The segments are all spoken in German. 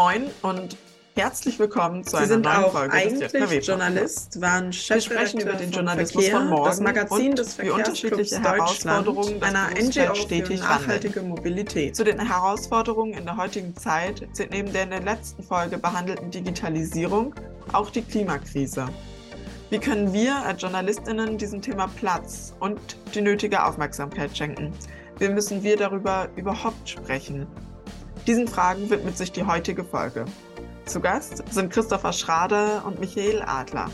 Moin und herzlich willkommen zu Sie einer sind neuen auch Folge eigentlich Journalist, waren Wir sprechen über den Journalismus Verkehr, von morgen das Magazin und des wie unterschiedliche Herausforderungen einer NGO stetig nachhaltige Mobilität. Zu den Herausforderungen in der heutigen Zeit zählt neben der in der letzten Folge behandelten Digitalisierung auch die Klimakrise. Wie können wir als JournalistInnen diesem Thema Platz und die nötige Aufmerksamkeit schenken? Wie müssen wir darüber überhaupt sprechen? Diesen Fragen widmet sich die heutige Folge. Zu Gast sind Christopher Schrader und Michael Adler.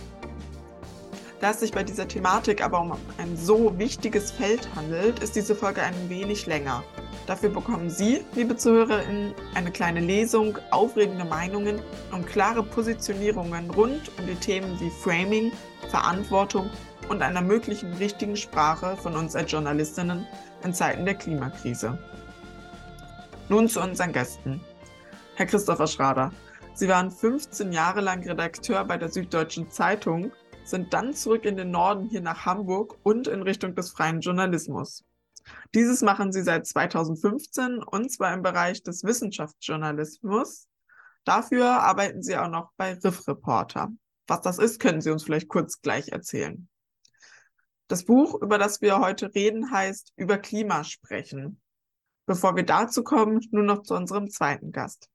Da es sich bei dieser Thematik aber um ein so wichtiges Feld handelt, ist diese Folge ein wenig länger. Dafür bekommen Sie, liebe ZuhörerInnen, eine kleine Lesung, aufregende Meinungen und klare Positionierungen rund um die Themen wie Framing, Verantwortung und einer möglichen richtigen Sprache von uns als Journalistinnen in Zeiten der Klimakrise. Nun zu unseren Gästen. Herr Christopher Schrader, Sie waren 15 Jahre lang Redakteur bei der Süddeutschen Zeitung, sind dann zurück in den Norden hier nach Hamburg und in Richtung des freien Journalismus. Dieses machen Sie seit 2015 und zwar im Bereich des Wissenschaftsjournalismus. Dafür arbeiten Sie auch noch bei Riff Reporter. Was das ist, können Sie uns vielleicht kurz gleich erzählen. Das Buch, über das wir heute reden, heißt Über Klima sprechen. Bevor wir dazu kommen, nun noch zu unserem zweiten Gast,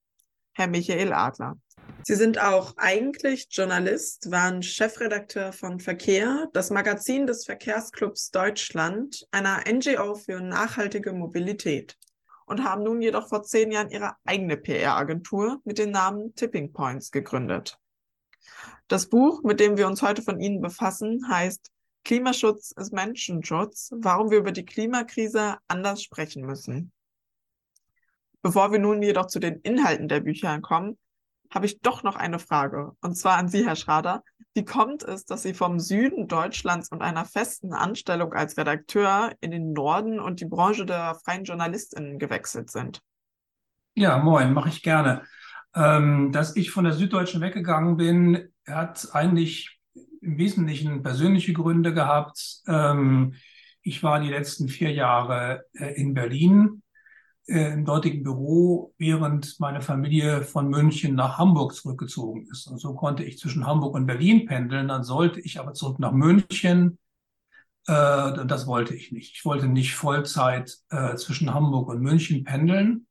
Herr Michael Adler. Sie sind auch eigentlich Journalist, waren Chefredakteur von Verkehr, das Magazin des Verkehrsclubs Deutschland, einer NGO für nachhaltige Mobilität. Und haben nun jedoch vor zehn Jahren ihre eigene PR-Agentur mit dem Namen Tipping Points gegründet. Das Buch, mit dem wir uns heute von Ihnen befassen, heißt Klimaschutz ist Menschenschutz, warum wir über die Klimakrise anders sprechen müssen. Bevor wir nun jedoch zu den Inhalten der Bücher kommen, habe ich doch noch eine Frage. Und zwar an Sie, Herr Schrader. Wie kommt es, dass Sie vom Süden Deutschlands und einer festen Anstellung als Redakteur in den Norden und die Branche der freien JournalistInnen gewechselt sind? Ja, moin, mache ich gerne. Ähm, dass ich von der Süddeutschen weggegangen bin, hat eigentlich im Wesentlichen persönliche Gründe gehabt. Ähm, ich war die letzten vier Jahre äh, in Berlin äh, im dortigen Büro, während meine Familie von München nach Hamburg zurückgezogen ist. Und so konnte ich zwischen Hamburg und Berlin pendeln. Dann sollte ich aber zurück nach München. Äh, das wollte ich nicht. Ich wollte nicht Vollzeit äh, zwischen Hamburg und München pendeln.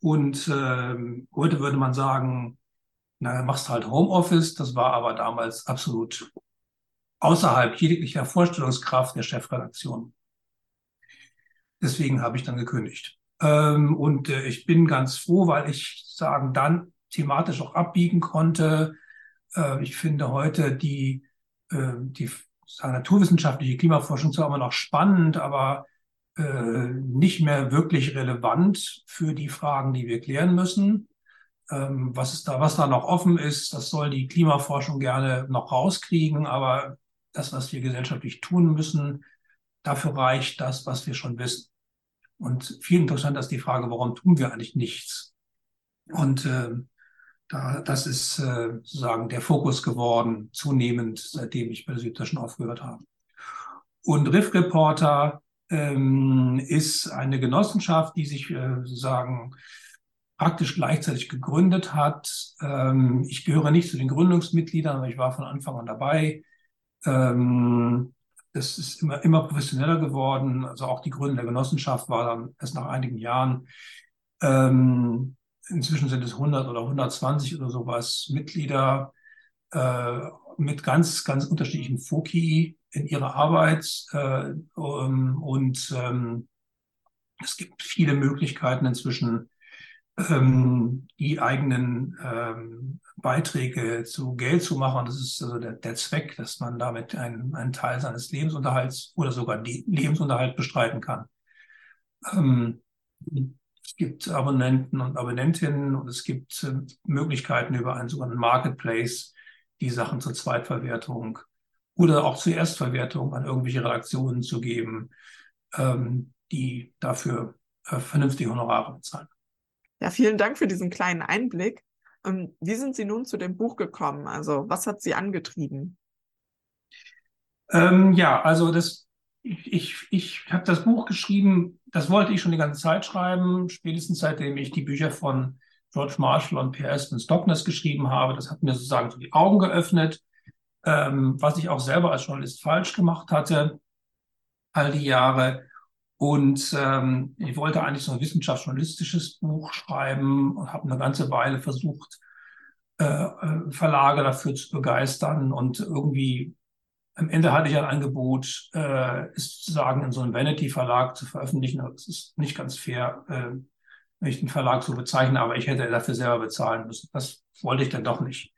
Und äh, heute würde man sagen, na, machst halt Homeoffice. Das war aber damals absolut außerhalb jeglicher Vorstellungskraft der Chefredaktion. Deswegen habe ich dann gekündigt. Ähm, und äh, ich bin ganz froh, weil ich sagen dann thematisch auch abbiegen konnte. Äh, ich finde heute die, äh, die sagen, naturwissenschaftliche Klimaforschung zwar immer noch spannend, aber äh, nicht mehr wirklich relevant für die Fragen, die wir klären müssen. Ähm, was ist da, was da noch offen ist, das soll die Klimaforschung gerne noch rauskriegen, aber das, was wir gesellschaftlich tun müssen, dafür reicht das, was wir schon wissen. Und viel interessanter ist die Frage, warum tun wir eigentlich nichts? Und äh, da, das ist äh, sozusagen der Fokus geworden, zunehmend, seitdem ich bei der Süddeutschen aufgehört habe. Und Riff Reporter ähm, ist eine Genossenschaft, die sich äh, sozusagen praktisch gleichzeitig gegründet hat. Ähm, ich gehöre nicht zu den Gründungsmitgliedern, aber ich war von Anfang an dabei. Ähm, das ist immer, immer professioneller geworden. Also auch die Gründung der Genossenschaft war dann erst nach einigen Jahren. Ähm, inzwischen sind es 100 oder 120 oder sowas Mitglieder äh, mit ganz, ganz unterschiedlichen Foki in ihrer Arbeit. Äh, um, und ähm, es gibt viele Möglichkeiten inzwischen, ähm, die eigenen ähm, Beiträge zu Geld zu machen. Das ist also der, der Zweck, dass man damit einen, einen Teil seines Lebensunterhalts oder sogar Lebensunterhalt bestreiten kann. Ähm, es gibt Abonnenten und Abonnentinnen und es gibt äh, Möglichkeiten über einen sogenannten Marketplace, die Sachen zur Zweitverwertung oder auch zur Erstverwertung an irgendwelche Redaktionen zu geben, ähm, die dafür äh, vernünftige Honorare bezahlen. Ja, vielen Dank für diesen kleinen Einblick. Ähm, wie sind Sie nun zu dem Buch gekommen? Also, was hat Sie angetrieben? Ähm, ja, also das, ich, ich, habe das Buch geschrieben, das wollte ich schon die ganze Zeit schreiben, spätestens seitdem ich die Bücher von, George Marshall und P. Aston Stockness geschrieben habe. Das hat mir sozusagen so die Augen geöffnet, ähm, was ich auch selber als Journalist falsch gemacht hatte, all die Jahre. Und ähm, ich wollte eigentlich so ein wissenschaftsjournalistisches Buch schreiben und habe eine ganze Weile versucht, äh, äh, Verlage dafür zu begeistern. Und irgendwie am Ende hatte ich ein Angebot, äh, es sozusagen in so einem Vanity-Verlag zu veröffentlichen. Das ist nicht ganz fair, äh, wenn ich den Verlag so bezeichne, aber ich hätte dafür selber bezahlen müssen. Das wollte ich dann doch nicht.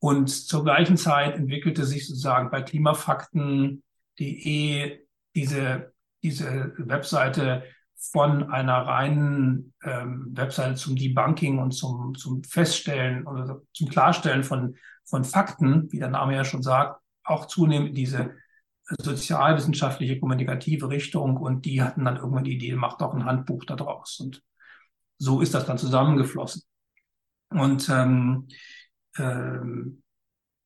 Und zur gleichen Zeit entwickelte sich sozusagen bei klimafakten.de diese, diese Webseite von einer reinen ähm, Webseite zum Debunking und zum, zum Feststellen oder zum Klarstellen von, von Fakten, wie der Name ja schon sagt, auch zunehmend diese sozialwissenschaftliche, kommunikative Richtung und die hatten dann irgendwann die Idee, macht auch ein Handbuch daraus. Und so ist das dann zusammengeflossen. Und ähm, ähm,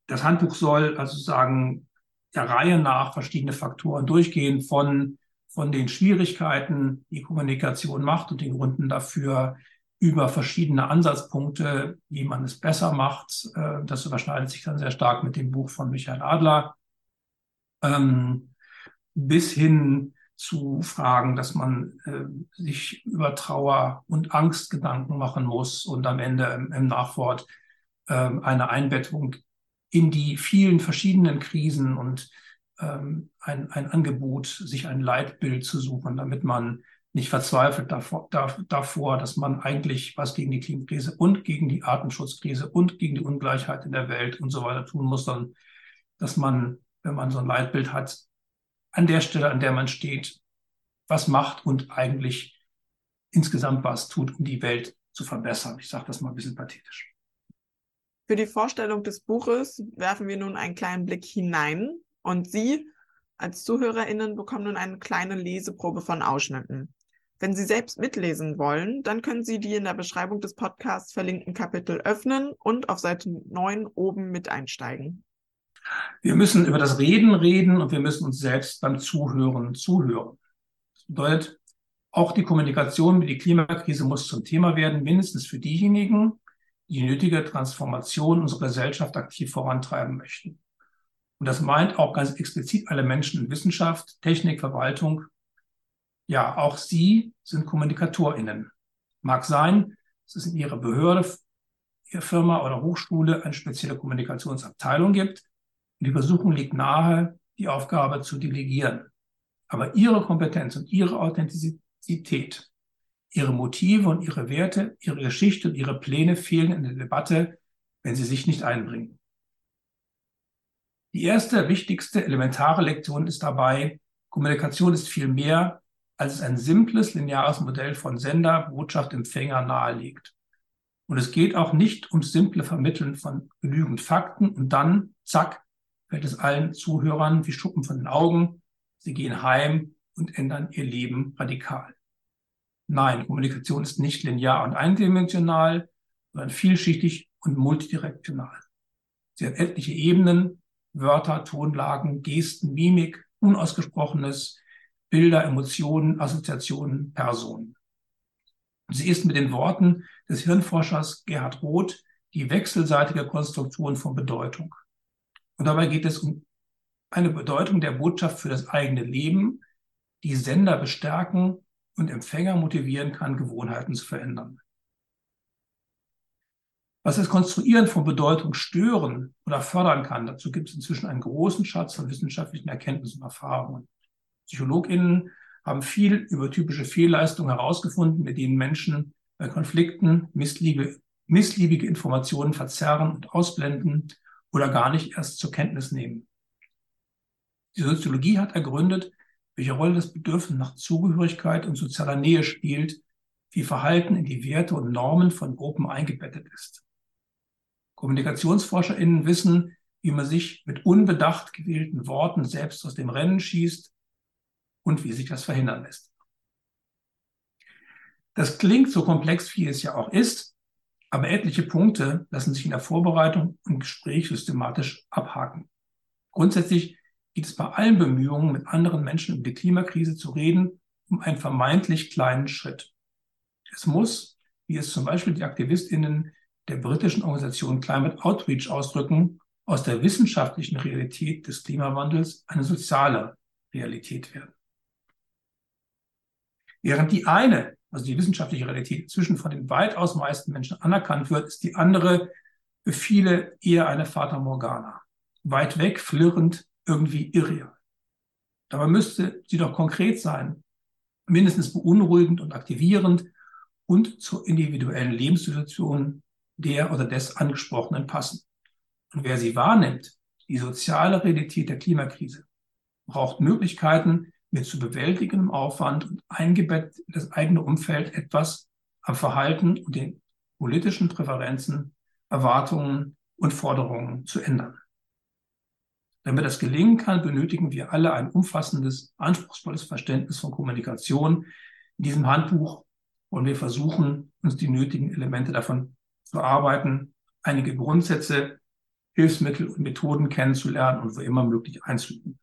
das Handbuch soll also sagen, der Reihe nach verschiedene Faktoren durchgehen von, von den Schwierigkeiten, die Kommunikation macht und den Gründen dafür, über verschiedene Ansatzpunkte, wie man es besser macht. Äh, das überschneidet sich dann sehr stark mit dem Buch von Michael Adler. Ähm, bis hin zu Fragen, dass man äh, sich über Trauer und Angst Gedanken machen muss und am Ende im, Nachwort äh, eine Einbettung in die vielen verschiedenen Krisen und ähm, ein, ein Angebot, sich ein Leitbild zu suchen, damit man nicht verzweifelt davor, davor, dass man eigentlich was gegen die Klimakrise und gegen die Artenschutzkrise und gegen die Ungleichheit in der Welt und so weiter tun muss, sondern dass man, wenn man so ein Leitbild hat, an der Stelle, an der man steht, was macht und eigentlich insgesamt was tut, um die Welt zu verbessern. Ich sage das mal ein bisschen pathetisch. Für die Vorstellung des Buches werfen wir nun einen kleinen Blick hinein und Sie als ZuhörerInnen bekommen nun eine kleine Leseprobe von Ausschnitten. Wenn Sie selbst mitlesen wollen, dann können Sie die in der Beschreibung des Podcasts verlinkten Kapitel öffnen und auf Seite 9 oben mit einsteigen. Wir müssen über das Reden reden und wir müssen uns selbst beim Zuhören zuhören. Das bedeutet, auch die Kommunikation mit der Klimakrise muss zum Thema werden, mindestens für diejenigen, die die nötige Transformation unserer Gesellschaft aktiv vorantreiben möchten. Und das meint auch ganz explizit alle Menschen in Wissenschaft, Technik, Verwaltung, ja, auch Sie sind KommunikatorInnen. Mag sein, dass es in Ihrer Behörde, Ihrer Firma oder Hochschule eine spezielle Kommunikationsabteilung gibt. Und die Versuchung liegt nahe, die Aufgabe zu delegieren. Aber Ihre Kompetenz und Ihre Authentizität, Ihre Motive und Ihre Werte, Ihre Geschichte und Ihre Pläne fehlen in der Debatte, wenn Sie sich nicht einbringen. Die erste, wichtigste, elementare Lektion ist dabei, Kommunikation ist viel mehr als es ein simples lineares Modell von Sender, Botschaft, Empfänger nahelegt. Und es geht auch nicht ums simple Vermitteln von genügend Fakten und dann, zack, fällt es allen Zuhörern wie Schuppen von den Augen. Sie gehen heim und ändern ihr Leben radikal. Nein, Kommunikation ist nicht linear und eindimensional, sondern vielschichtig und multidirektional. Sie hat etliche Ebenen, Wörter, Tonlagen, Gesten, Mimik, Unausgesprochenes, Bilder, Emotionen, Assoziationen, Personen. Sie ist mit den Worten des Hirnforschers Gerhard Roth die wechselseitige Konstruktion von Bedeutung. Und dabei geht es um eine Bedeutung der Botschaft für das eigene Leben, die Sender bestärken und Empfänger motivieren kann, Gewohnheiten zu verändern. Was das Konstruieren von Bedeutung stören oder fördern kann, dazu gibt es inzwischen einen großen Schatz von wissenschaftlichen Erkenntnissen und Erfahrungen. PsychologInnen haben viel über typische Fehlleistungen herausgefunden, mit denen Menschen bei Konflikten missliebe, missliebige Informationen verzerren und ausblenden oder gar nicht erst zur Kenntnis nehmen. Die Soziologie hat ergründet, welche Rolle das Bedürfnis nach Zugehörigkeit und sozialer Nähe spielt, wie Verhalten in die Werte und Normen von Gruppen eingebettet ist. KommunikationsforscherInnen wissen, wie man sich mit unbedacht gewählten Worten selbst aus dem Rennen schießt und wie sich das verhindern lässt. Das klingt so komplex, wie es ja auch ist, aber etliche Punkte lassen sich in der Vorbereitung und Gespräch systematisch abhaken. Grundsätzlich geht es bei allen Bemühungen, mit anderen Menschen über die Klimakrise zu reden, um einen vermeintlich kleinen Schritt. Es muss, wie wie es zum Beispiel die AktivistInnen der britischen Organisation Climate Outreach ausdrücken, aus der wissenschaftlichen Realität des Klimawandels eine soziale Realität werden. Während die eine, also die wissenschaftliche Realität, inzwischen von den weitaus meisten Menschen anerkannt wird, ist die andere für viele eher eine Fata Morgana. Weit weg, flirrend, irgendwie irreal. Dabei müsste sie doch konkret sein, mindestens beunruhigend und aktivierend und zur individuellen Lebenssituation der oder des Angesprochenen passen. Und wer sie wahrnimmt, die soziale Realität der Klimakrise, braucht Möglichkeiten, mit zu bewältigendem Aufwand und eingebettet in das eigene Umfeld etwas am Verhalten und den politischen Präferenzen, Erwartungen und Forderungen zu ändern. Damit das gelingen kann, benötigen wir alle ein umfassendes, anspruchsvolles Verständnis von Kommunikation. In diesem Handbuch wollen wir versuchen, uns die nötigen Elemente davon zu erarbeiten, einige Grundsätze, Hilfsmittel und Methoden kennenzulernen und wo immer möglich einzuüben.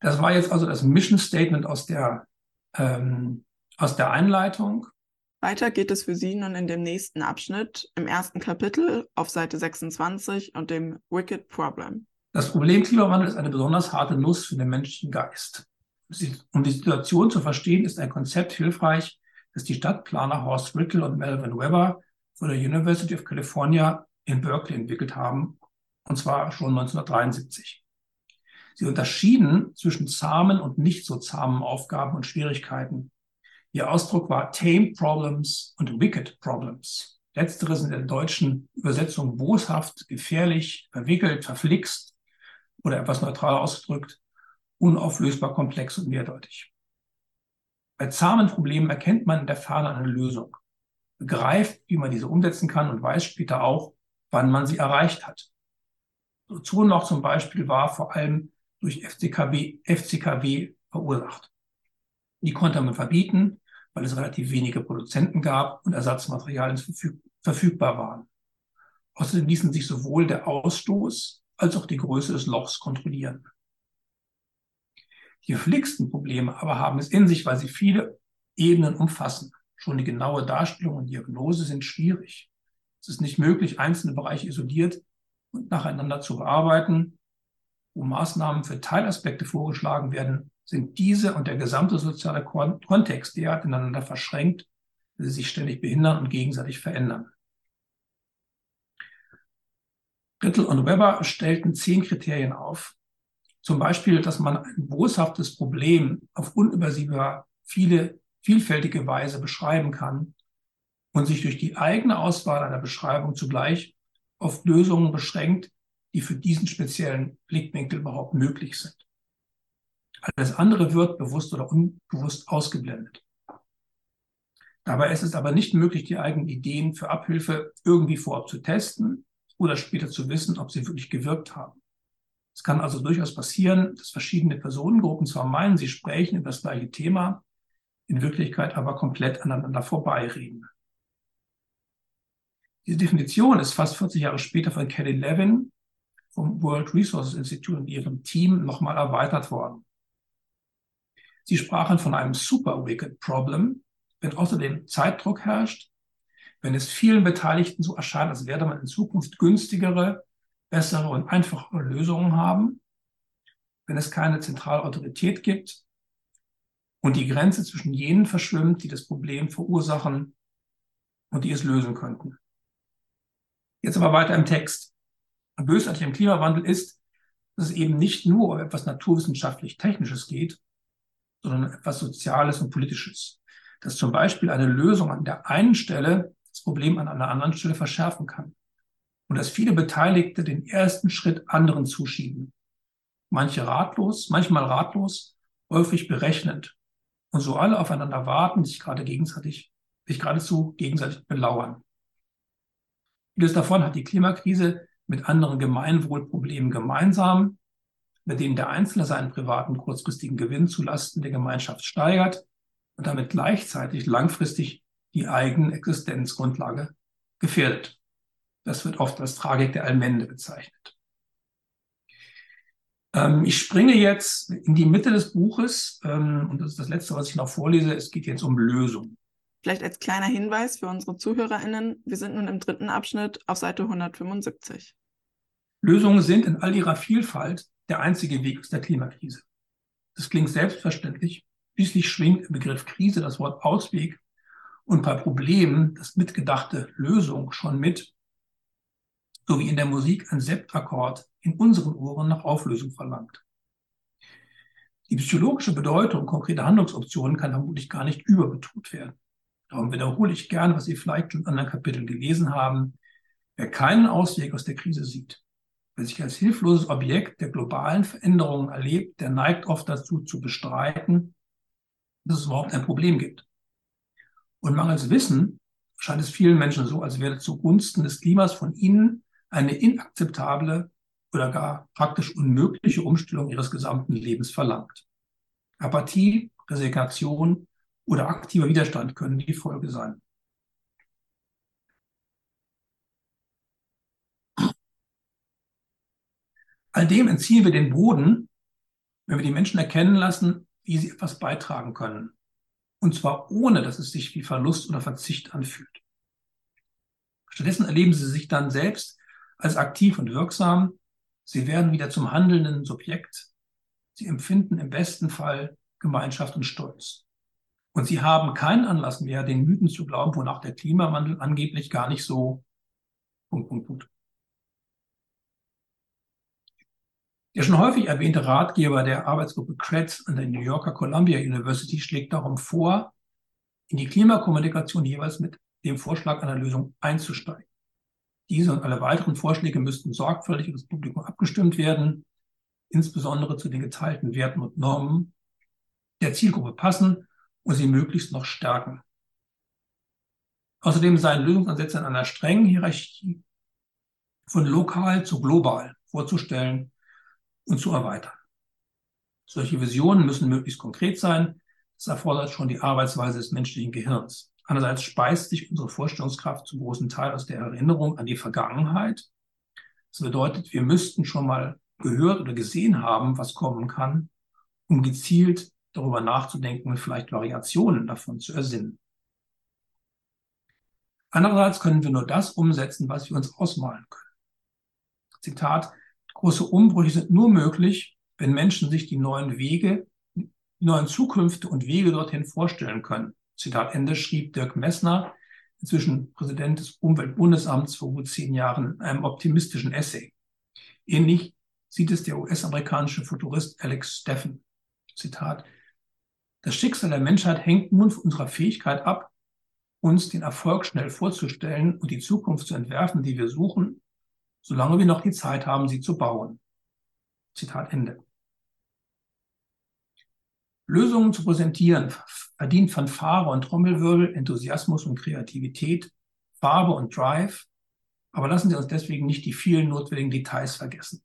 Das war jetzt also das Mission Statement aus der, ähm, aus der Einleitung. Weiter geht es für Sie nun in dem nächsten Abschnitt, im ersten Kapitel auf Seite 26 und dem Wicked Problem. Das Problem Klimawandel ist eine besonders harte Nuss für den menschlichen Geist. Um die Situation zu verstehen, ist ein Konzept hilfreich, das die Stadtplaner Horst Rickle und Melvin Weber von der University of California in Berkeley entwickelt haben, und zwar schon 1973. Sie unterschieden zwischen zahmen und nicht so zahmen Aufgaben und Schwierigkeiten Ihr Ausdruck war Tame Problems und Wicked Problems. Letzteres in der deutschen Übersetzung boshaft, gefährlich, verwickelt, verflixt oder etwas neutral ausgedrückt, unauflösbar komplex und mehrdeutig. Bei zahmen Problemen erkennt man in der Ferne eine Lösung, begreift, wie man diese umsetzen kann und weiß später auch, wann man sie erreicht hat. So noch zum Beispiel war vor allem durch FCKW, FCKW verursacht. Die konnte man verbieten, weil es relativ wenige Produzenten gab und Ersatzmaterialien verfüg verfügbar waren. Außerdem ließen sich sowohl der Ausstoß als auch die Größe des Lochs kontrollieren. Die geflixten Probleme aber haben es in sich, weil sie viele Ebenen umfassen. Schon die genaue Darstellung und Diagnose sind schwierig. Es ist nicht möglich, einzelne Bereiche isoliert und nacheinander zu bearbeiten. Wo Maßnahmen für Teilaspekte vorgeschlagen werden, sind diese und der gesamte soziale Kontext derart ineinander verschränkt, dass sie sich ständig behindern und gegenseitig verändern. Rittel und Weber stellten zehn Kriterien auf. Zum Beispiel, dass man ein boshaftes Problem auf unübersehbar viele, vielfältige Weise beschreiben kann und sich durch die eigene Auswahl einer Beschreibung zugleich auf Lösungen beschränkt, die für diesen speziellen Blickwinkel überhaupt möglich sind. Alles andere wird bewusst oder unbewusst ausgeblendet. Dabei ist es aber nicht möglich, die eigenen Ideen für Abhilfe irgendwie vorab zu testen oder später zu wissen, ob sie wirklich gewirkt haben. Es kann also durchaus passieren, dass verschiedene Personengruppen zwar meinen, sie sprechen über das gleiche Thema, in Wirklichkeit aber komplett aneinander vorbeireden. Diese Definition ist fast 40 Jahre später von Kelly Levin vom World Resources Institute und ihrem Team nochmal erweitert worden. Sie sprachen von einem Super Wicked Problem, wenn außerdem Zeitdruck herrscht, wenn es vielen Beteiligten so erscheint, als werde man in Zukunft günstigere, bessere und einfachere Lösungen haben, wenn es keine zentrale Autorität gibt und die Grenze zwischen jenen verschwimmt, die das Problem verursachen und die es lösen könnten. Jetzt aber weiter im Text. Bösartig im Klimawandel ist, dass es eben nicht nur um etwas naturwissenschaftlich-technisches geht, sondern etwas Soziales und Politisches. Dass zum Beispiel eine Lösung an der einen Stelle das Problem an einer anderen Stelle verschärfen kann. Und dass viele Beteiligte den ersten Schritt anderen zuschieben. Manche ratlos, manchmal ratlos, häufig berechnend. Und so alle aufeinander warten, sich gerade gegenseitig, sich geradezu gegenseitig belauern. Vieles davon hat die Klimakrise mit anderen Gemeinwohlproblemen gemeinsam, bei denen der Einzelne seinen privaten kurzfristigen Gewinn zulasten der Gemeinschaft steigert und damit gleichzeitig langfristig die eigene Existenzgrundlage gefährdet. Das wird oft als Tragik der Allmende bezeichnet. Ähm, ich springe jetzt in die Mitte des Buches ähm, und das ist das Letzte, was ich noch vorlese. Es geht jetzt um Lösung. Vielleicht als kleiner Hinweis für unsere ZuhörerInnen, wir sind nun im dritten Abschnitt auf Seite 175. Lösungen sind in all ihrer Vielfalt der einzige Weg aus der Klimakrise. Das klingt selbstverständlich. Schließlich schwingt im Begriff Krise das Wort Ausweg und bei Problemen das mitgedachte Lösung schon mit, so wie in der Musik ein Septakkord in unseren Ohren nach Auflösung verlangt. Die psychologische Bedeutung konkreter Handlungsoptionen kann vermutlich gar nicht überbetont werden. Darum wiederhole ich gern, was Sie vielleicht in anderen Kapiteln gelesen haben. Wer keinen Ausweg aus der Krise sieht, wer sich als hilfloses Objekt der globalen Veränderungen erlebt, der neigt oft dazu zu bestreiten, dass es überhaupt ein Problem gibt. Und mangels Wissen scheint es vielen Menschen so, als wäre zugunsten des Klimas von ihnen eine inakzeptable oder gar praktisch unmögliche Umstellung ihres gesamten Lebens verlangt. Apathie, Resignation oder aktiver Widerstand können die Folge sein. All dem entziehen wir den Boden, wenn wir die Menschen erkennen lassen, wie sie etwas beitragen können. Und zwar ohne, dass es sich wie Verlust oder Verzicht anfühlt. Stattdessen erleben sie sich dann selbst als aktiv und wirksam. Sie werden wieder zum handelnden Subjekt. Sie empfinden im besten Fall Gemeinschaft und Stolz. Und sie haben keinen Anlass mehr, den Mythen zu glauben, wonach der Klimawandel angeblich gar nicht so Punkt, Punkt, Punkt. Der schon häufig erwähnte Ratgeber der Arbeitsgruppe Kretz an der New Yorker Columbia University schlägt darum vor, in die Klimakommunikation jeweils mit dem Vorschlag einer Lösung einzusteigen. Diese und alle weiteren Vorschläge müssten sorgfältig über das Publikum abgestimmt werden, insbesondere zu den geteilten Werten und Normen der Zielgruppe passen und sie möglichst noch stärken. Außerdem seien Lösungsansätze in einer strengen Hierarchie von lokal zu global vorzustellen und zu erweitern. Solche Visionen müssen möglichst konkret sein. Das erfordert schon die Arbeitsweise des menschlichen Gehirns. Einerseits speist sich unsere Vorstellungskraft zum großen Teil aus der Erinnerung an die Vergangenheit. Das bedeutet, wir müssten schon mal gehört oder gesehen haben, was kommen kann, um gezielt darüber nachzudenken und vielleicht Variationen davon zu ersinnen. Andererseits können wir nur das umsetzen, was wir uns ausmalen können. Zitat, Große Umbrüche sind nur möglich, wenn Menschen sich die neuen Wege, die neuen Zukünfte und Wege dorthin vorstellen können. Zitat Ende schrieb Dirk Messner, inzwischen Präsident des Umweltbundesamts vor gut zehn Jahren, in einem optimistischen Essay. Ähnlich sieht es der US-amerikanische Futurist Alex Steffen. Zitat, das Schicksal der Menschheit hängt nun von unserer Fähigkeit ab, uns den Erfolg schnell vorzustellen und die Zukunft zu entwerfen, die wir suchen, solange wir noch die Zeit haben, sie zu bauen. Zitat Ende. Lösungen zu präsentieren verdient Fanfare und Trommelwirbel, Enthusiasmus und Kreativität, Farbe und Drive. Aber lassen Sie uns deswegen nicht die vielen notwendigen Details vergessen.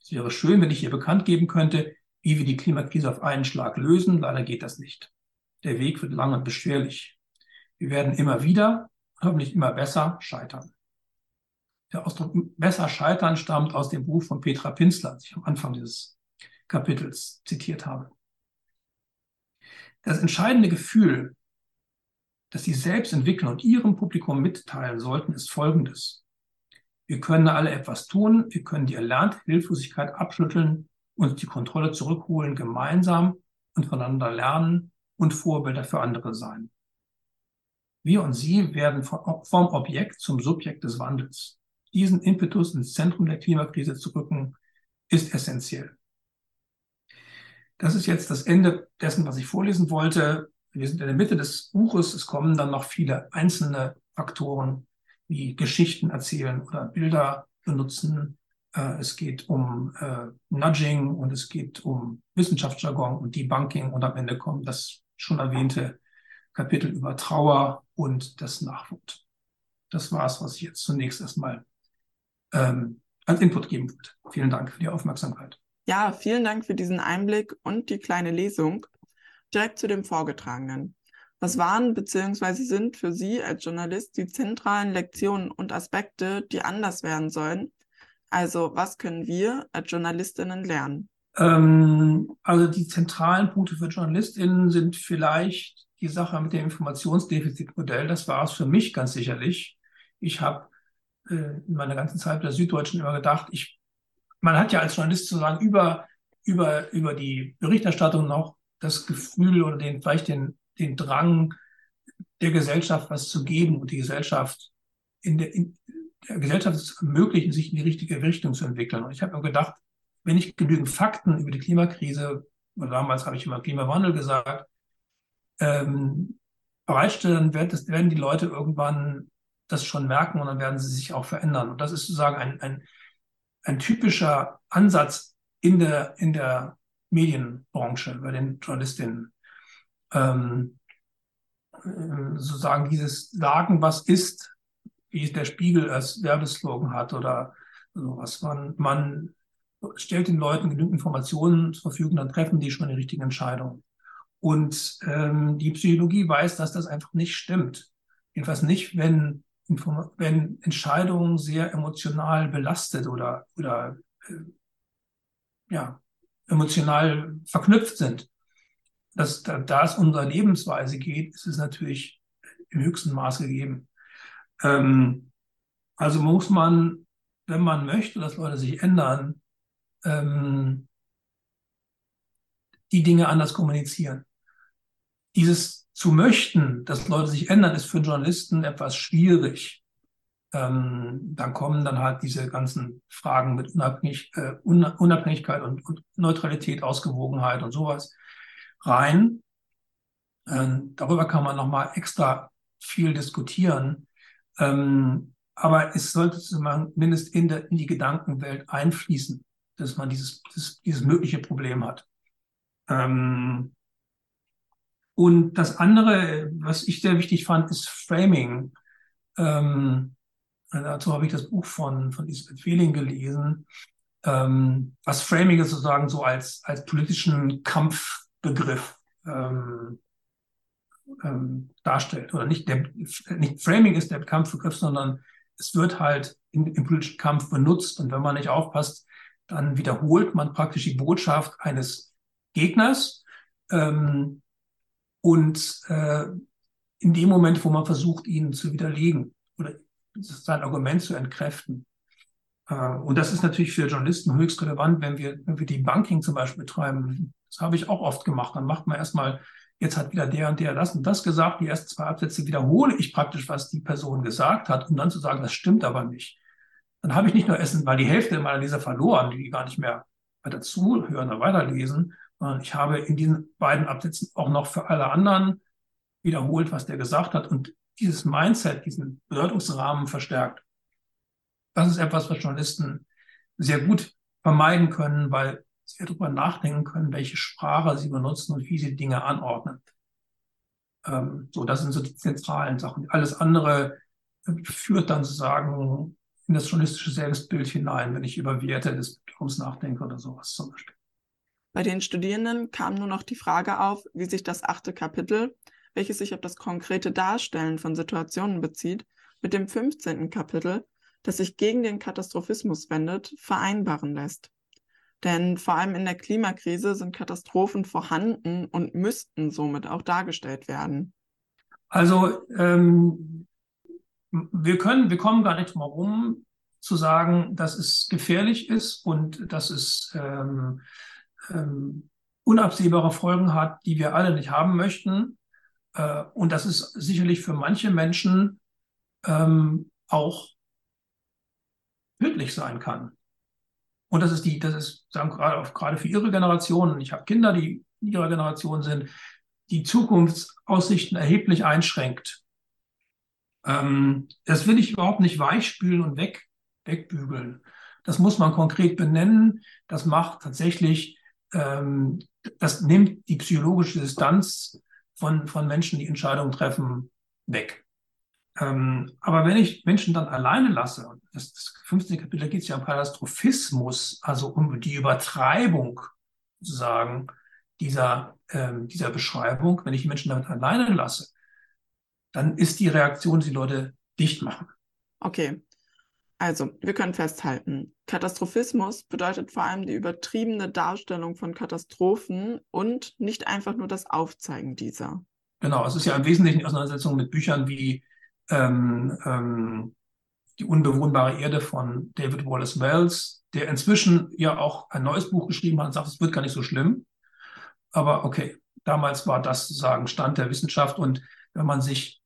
Es wäre schön, wenn ich hier bekannt geben könnte, wie wir die Klimakrise auf einen Schlag lösen. Leider geht das nicht. Der Weg wird lang und beschwerlich. Wir werden immer wieder, hoffentlich immer besser, scheitern. Der Ausdruck besser scheitern stammt aus dem Buch von Petra Pinzler, das ich am Anfang dieses Kapitels zitiert habe. Das entscheidende Gefühl, das Sie selbst entwickeln und Ihrem Publikum mitteilen sollten, ist folgendes. Wir können alle etwas tun, wir können die erlernte Hilflosigkeit abschütteln, und die Kontrolle zurückholen, gemeinsam und voneinander lernen und Vorbilder für andere sein. Wir und Sie werden vom Objekt zum Subjekt des Wandels diesen Impetus ins Zentrum der Klimakrise zu rücken, ist essentiell. Das ist jetzt das Ende dessen, was ich vorlesen wollte. Wir sind in der Mitte des Buches. Es kommen dann noch viele einzelne Faktoren wie Geschichten erzählen oder Bilder benutzen. Äh, es geht um äh, Nudging und es geht um Wissenschaftsjargon und Debunking und am Ende kommt das schon erwähnte Kapitel über Trauer und das Nachwort. Das war es, was ich jetzt zunächst erstmal ähm, als Input geben wird. Vielen Dank für die Aufmerksamkeit. Ja, vielen Dank für diesen Einblick und die kleine Lesung. Direkt zu dem Vorgetragenen. Was waren bzw. sind für Sie als Journalist die zentralen Lektionen und Aspekte, die anders werden sollen? Also was können wir als Journalistinnen lernen? Ähm, also die zentralen Punkte für Journalistinnen sind vielleicht die Sache mit dem Informationsdefizitmodell, das war es für mich ganz sicherlich. Ich habe äh, in meiner ganzen Zeit der Süddeutschen immer gedacht, ich, man hat ja als Journalist sozusagen über, über, über die Berichterstattung noch das Gefühl oder den, vielleicht den, den Drang der Gesellschaft was zu geben und die Gesellschaft in der, in der Gesellschaft zu ermöglichen, sich in die richtige Richtung zu entwickeln. Und ich habe mir gedacht, wenn ich genügend Fakten über die Klimakrise, oder damals habe ich immer Klimawandel gesagt, ähm, bereitstellen, wird, das, werden die Leute irgendwann das schon merken und dann werden sie sich auch verändern. Und das ist sozusagen ein, ein, ein typischer Ansatz in der, in der Medienbranche, bei den Journalistinnen. Ähm, äh, sozusagen dieses Sagen, was ist, wie der Spiegel als Werbeslogan hat oder sowas. Man, man stellt den Leuten genügend Informationen zur Verfügung, dann treffen die schon die richtigen Entscheidungen. Und ähm, die Psychologie weiß, dass das einfach nicht stimmt. Jedenfalls nicht, wenn, wenn Entscheidungen sehr emotional belastet oder, oder äh, ja, emotional verknüpft sind. Dass, da, da es um unsere Lebensweise geht, ist es natürlich im höchsten Maß gegeben. Ähm, also muss man, wenn man möchte, dass Leute sich ändern, ähm, die Dinge anders kommunizieren dieses zu möchten, dass Leute sich ändern, ist für Journalisten etwas schwierig. Ähm, dann kommen dann halt diese ganzen Fragen mit Unabhängig, äh, Unabhängigkeit und, und, Neutralität, Ausgewogenheit und sowas rein. Ähm, darüber kann man nochmal extra viel diskutieren. Ähm, aber es sollte zumindest in, der, in die Gedankenwelt einfließen, dass man dieses, dieses, dieses mögliche Problem hat. Ähm, und das andere, was ich sehr wichtig fand, ist Framing. Ähm, dazu habe ich das Buch von, von Isabel Fehling gelesen, ähm, was Framing ist sozusagen so als, als politischen Kampfbegriff ähm, ähm, darstellt. Oder nicht, der, nicht Framing ist der Kampfbegriff, sondern es wird halt in, im politischen Kampf benutzt. Und wenn man nicht aufpasst, dann wiederholt man praktisch die Botschaft eines Gegners. Ähm, und äh, in dem Moment, wo man versucht, ihn zu widerlegen oder sein Argument zu entkräften. Äh, und das ist natürlich für Journalisten höchst relevant, wenn wir, wenn wir die Banking zum Beispiel betreiben. Das habe ich auch oft gemacht. Dann macht man erstmal, jetzt hat wieder der und der das und das gesagt. Die ersten zwei Absätze wiederhole ich praktisch, was die Person gesagt hat, um dann zu sagen, das stimmt aber nicht. Dann habe ich nicht nur Essen, weil die Hälfte meiner Leser verloren, die gar nicht mehr weiter zuhören oder weiterlesen, ich habe in diesen beiden Absätzen auch noch für alle anderen wiederholt, was der gesagt hat und dieses Mindset, diesen Bedeutungsrahmen verstärkt. Das ist etwas, was Journalisten sehr gut vermeiden können, weil sie darüber nachdenken können, welche Sprache sie benutzen und wie sie Dinge anordnen. Ähm, so, das sind so die zentralen Sachen. Alles andere führt dann sozusagen in das journalistische Selbstbild hinein, wenn ich über Werte des Publikums nachdenke oder sowas zum Beispiel. Bei den Studierenden kam nur noch die Frage auf, wie sich das achte Kapitel, welches sich auf das konkrete Darstellen von Situationen bezieht, mit dem 15. Kapitel, das sich gegen den Katastrophismus wendet, vereinbaren lässt. Denn vor allem in der Klimakrise sind Katastrophen vorhanden und müssten somit auch dargestellt werden. Also ähm, wir können, wir kommen gar nicht drum herum zu sagen, dass es gefährlich ist und dass es ähm, ähm, unabsehbare Folgen hat, die wir alle nicht haben möchten. Äh, und das ist sicherlich für manche Menschen ähm, auch tödlich sein kann. Und das ist die, das ist sagen gerade, gerade für ihre Generation, ich habe Kinder, die in ihrer Generation sind, die Zukunftsaussichten erheblich einschränkt. Ähm, das will ich überhaupt nicht weichspülen und weg, wegbügeln. Das muss man konkret benennen. Das macht tatsächlich ähm, das nimmt die psychologische Distanz von, von Menschen, die Entscheidungen treffen, weg. Ähm, aber wenn ich Menschen dann alleine lasse, das, das 15. Kapitel geht es ja um Katastrophismus, also um die Übertreibung sozusagen dieser, ähm, dieser Beschreibung, wenn ich die Menschen damit alleine lasse, dann ist die Reaktion, dass die Leute dicht machen. Okay, also, wir können festhalten, Katastrophismus bedeutet vor allem die übertriebene Darstellung von Katastrophen und nicht einfach nur das Aufzeigen dieser. Genau, es ist ja im Wesentlichen Auseinandersetzung mit Büchern wie ähm, ähm, Die unbewohnbare Erde von David Wallace Wells, der inzwischen ja auch ein neues Buch geschrieben hat und sagt, es wird gar nicht so schlimm. Aber okay, damals war das sozusagen Stand der Wissenschaft und wenn man sich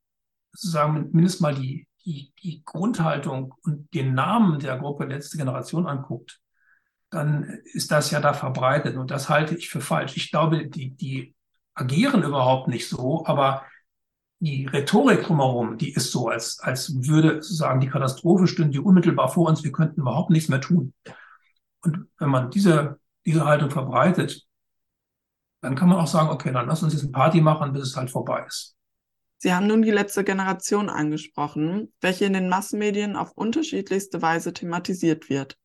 sozusagen mindestens mal die, die, die Grundhaltung und den Namen der Gruppe Letzte Generation anguckt, dann ist das ja da verbreitet und das halte ich für falsch. Ich glaube, die, die agieren überhaupt nicht so, aber die Rhetorik drumherum, die ist so, als, als würde sozusagen die Katastrophe stünde unmittelbar vor uns, wir könnten überhaupt nichts mehr tun. Und wenn man diese, diese Haltung verbreitet, dann kann man auch sagen, okay, dann lass uns jetzt eine Party machen, bis es halt vorbei ist. Sie haben nun die letzte Generation angesprochen, welche in den Massenmedien auf unterschiedlichste Weise thematisiert wird.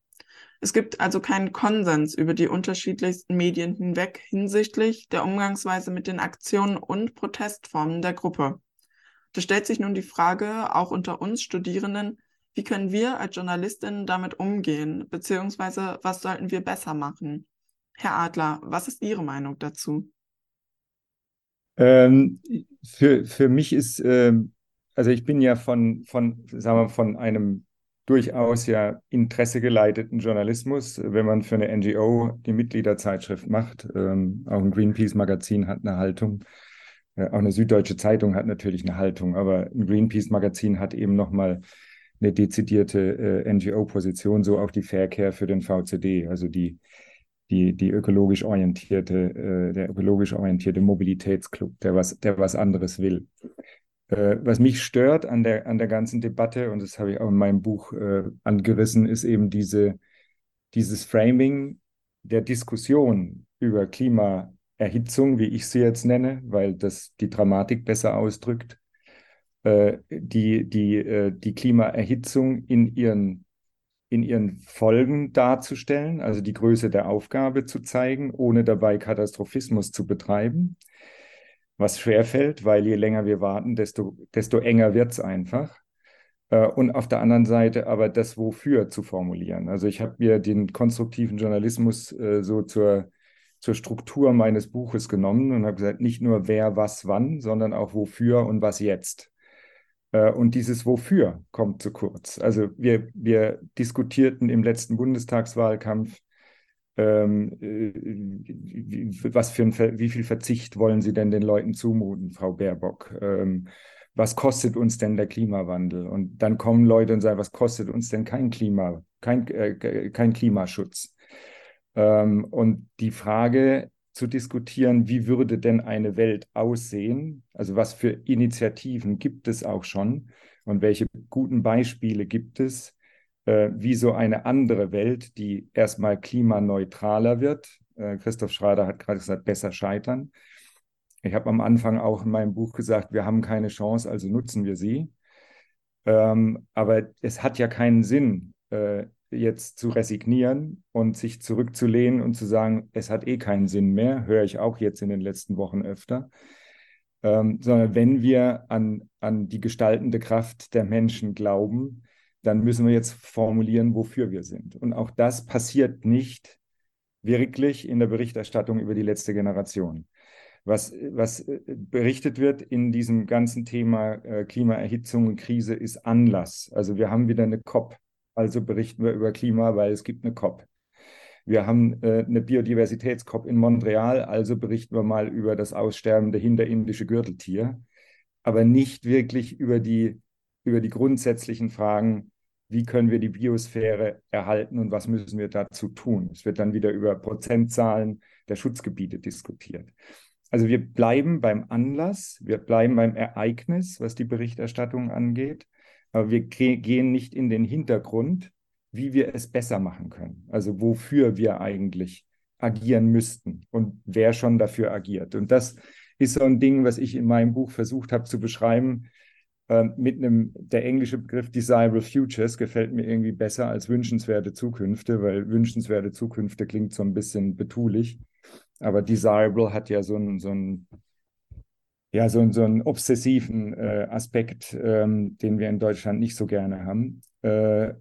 Es gibt also keinen Konsens über die unterschiedlichsten Medien hinweg hinsichtlich der Umgangsweise mit den Aktionen und Protestformen der Gruppe. Da stellt sich nun die Frage, auch unter uns Studierenden, wie können wir als Journalistinnen damit umgehen, beziehungsweise was sollten wir besser machen? Herr Adler, was ist Ihre Meinung dazu? Ähm, für, für mich ist, ähm, also ich bin ja von, von, sagen wir, von einem durchaus ja interessegeleiteten Journalismus, wenn man für eine NGO die Mitgliederzeitschrift macht. Ähm, auch ein Greenpeace-Magazin hat eine Haltung. Äh, auch eine Süddeutsche Zeitung hat natürlich eine Haltung, aber ein Greenpeace-Magazin hat eben nochmal eine dezidierte äh, NGO-Position, so auch die Faircare für den VCD, also die, die, die ökologisch orientierte, äh, der ökologisch orientierte Mobilitätsclub, der was, der was anderes will. Äh, was mich stört an der, an der ganzen Debatte, und das habe ich auch in meinem Buch äh, angerissen, ist eben diese, dieses Framing der Diskussion über Klimaerhitzung, wie ich sie jetzt nenne, weil das die Dramatik besser ausdrückt, äh, die, die, äh, die Klimaerhitzung in ihren, in ihren Folgen darzustellen, also die Größe der Aufgabe zu zeigen, ohne dabei Katastrophismus zu betreiben was schwerfällt, weil je länger wir warten, desto, desto enger wird es einfach. Äh, und auf der anderen Seite aber das Wofür zu formulieren. Also ich habe mir den konstruktiven Journalismus äh, so zur, zur Struktur meines Buches genommen und habe gesagt, nicht nur wer, was, wann, sondern auch wofür und was jetzt. Äh, und dieses Wofür kommt zu kurz. Also wir, wir diskutierten im letzten Bundestagswahlkampf ähm, äh, was für ein, wie viel Verzicht wollen Sie denn den Leuten zumuten, Frau Baerbock? Ähm, was kostet uns denn der Klimawandel? Und dann kommen Leute und sagen, was kostet uns denn kein Klima, kein, äh, kein Klimaschutz? Ähm, und die Frage zu diskutieren, wie würde denn eine Welt aussehen? Also was für Initiativen gibt es auch schon und welche guten Beispiele gibt es? äh, wie so eine andere Welt, die erstmal klimaneutraler wird. Äh, Christoph Schrader hat gerade gesagt, besser scheitern. Ich habe am Anfang auch in meinem Buch gesagt, wir haben keine Chance, also nutzen wir sie. Ähm, aber es hat ja keinen Sinn, äh, jetzt zu resignieren und sich zurückzulehnen und zu sagen, es hat eh keinen Sinn mehr, höre ich auch jetzt in den letzten Wochen öfter. Ähm, sondern wenn wir an, an die gestaltende Kraft der Menschen glauben, dann müssen wir jetzt formulieren, wofür wir sind. Und auch das passiert nicht wirklich in der Berichterstattung über die letzte Generation. Was, was äh, berichtet wird in diesem ganzen Thema äh, Klimaerhitzung und Krise ist Anlass. Also wir haben wieder eine COP, also berichten wir über Klima, weil es gibt eine COP. Wir haben äh, eine Biodiversitäts-COP in Montreal, also berichten wir mal über das aussterbende hinterindische Gürteltier, aber nicht wirklich über die über die grundsätzlichen Fragen, wie können wir die Biosphäre erhalten und was müssen wir dazu tun. Es wird dann wieder über Prozentzahlen der Schutzgebiete diskutiert. Also wir bleiben beim Anlass, wir bleiben beim Ereignis, was die Berichterstattung angeht, aber wir gehen nicht in den Hintergrund, wie wir es besser machen können. Also wofür wir eigentlich agieren müssten und wer schon dafür agiert. Und das ist so ein Ding, was ich in meinem Buch versucht habe zu beschreiben, ähm, mit einem, der englische Begriff Desirable Futures gefällt mir irgendwie besser als wünschenswerte Zukünfte, weil wünschenswerte Zukünfte klingt so ein bisschen betulich. Aber Desirable hat ja so einen, so einen, ja, so, so einen obsessiven äh, Aspekt, ähm, den wir in Deutschland nicht so gerne haben, äh,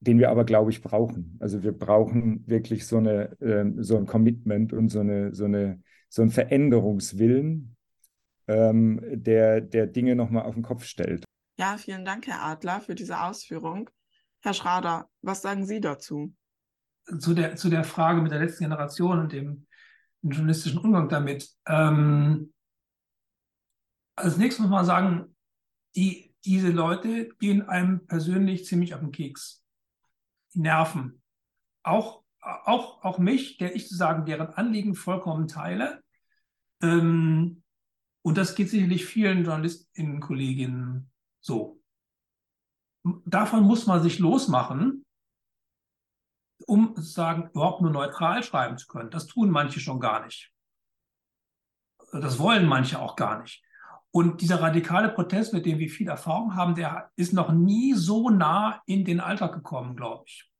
den wir aber, glaube ich, brauchen. Also wir brauchen wirklich so, eine, äh, so ein Commitment und so, eine, so, eine, so einen Veränderungswillen, ähm, der, der Dinge nochmal auf den Kopf stellt. Ja, vielen Dank, Herr Adler, für diese Ausführung. Herr Schrader, was sagen Sie dazu? Zu der, zu der Frage mit der letzten Generation und dem, dem journalistischen Umgang damit. Ähm, als nächstes muss man sagen, die, diese Leute gehen einem persönlich ziemlich auf den Keks. Die nerven. Auch, auch, auch mich, der ich zu sagen, deren Anliegen vollkommen teile. Ähm, und das geht sicherlich vielen Journalistinnen, Kolleginnen so. Davon muss man sich losmachen, um sozusagen überhaupt nur neutral schreiben zu können. Das tun manche schon gar nicht. Das wollen manche auch gar nicht. Und dieser radikale Protest, mit dem wir viel Erfahrung haben, der ist noch nie so nah in den Alltag gekommen, glaube ich.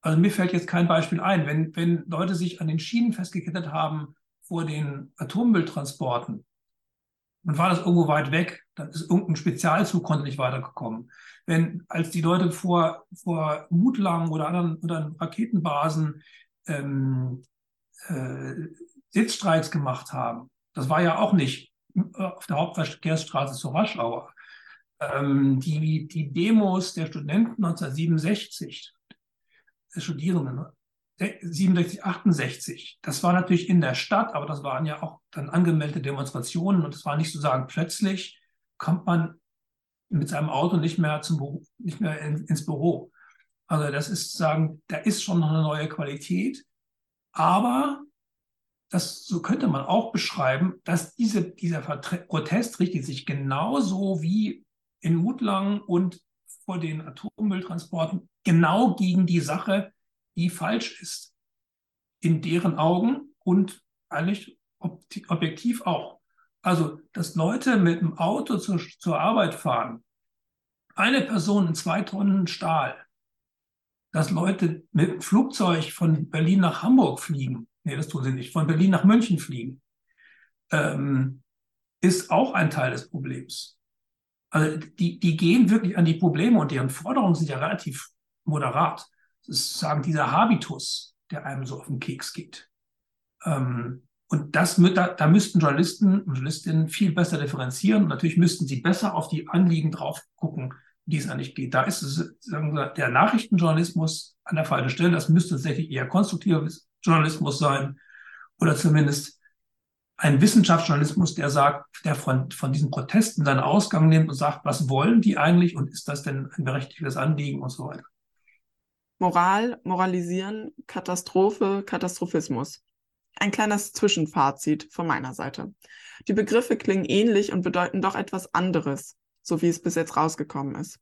Also mir fällt jetzt kein Beispiel ein. Wenn, wenn Leute sich an den Schienen festgekettet haben vor den Atommülltransporten, und war das irgendwo weit weg, dann ist irgendein Spezialzug konnte nicht weitergekommen. Wenn, als die Leute vor, vor Mutlang oder anderen oder Raketenbasen ähm, äh, Sitzstreiks gemacht haben, das war ja auch nicht auf der Hauptverkehrsstraße zur Warschauer. Ähm, die, die Demos der Studenten 1967, der Studierenden, 67, 68. Das war natürlich in der Stadt, aber das waren ja auch dann angemeldete Demonstrationen und es war nicht sozusagen plötzlich kommt man mit seinem Auto nicht mehr zum Büro, nicht mehr in, ins Büro. Also das ist sagen, da ist schon noch eine neue Qualität, aber das so könnte man auch beschreiben, dass diese, dieser Protest richtet sich genauso wie in Mutlang und vor den Atommülltransporten genau gegen die Sache, die falsch ist. In deren Augen und eigentlich objektiv auch. Also, dass Leute mit dem Auto zur, zur Arbeit fahren, eine Person in zwei Tonnen Stahl, dass Leute mit dem Flugzeug von Berlin nach Hamburg fliegen, nee, das tun sie nicht, von Berlin nach München fliegen, ähm, ist auch ein Teil des Problems. Also die, die gehen wirklich an die Probleme und deren Forderungen sind ja relativ moderat ist sozusagen dieser Habitus, der einem so auf den Keks geht. Ähm, und das da, da müssten Journalisten und Journalistinnen viel besser differenzieren. Und natürlich müssten sie besser auf die Anliegen drauf gucken, die es eigentlich geht. Da ist es, sagen wir, der Nachrichtenjournalismus an der falschen Stelle. Das müsste tatsächlich eher konstruktiver Journalismus sein oder zumindest ein Wissenschaftsjournalismus, der sagt, der von, von diesen Protesten seinen Ausgang nimmt und sagt, was wollen die eigentlich und ist das denn ein berechtigtes Anliegen und so weiter. Moral, Moralisieren, Katastrophe, Katastrophismus. Ein kleines Zwischenfazit von meiner Seite. Die Begriffe klingen ähnlich und bedeuten doch etwas anderes, so wie es bis jetzt rausgekommen ist.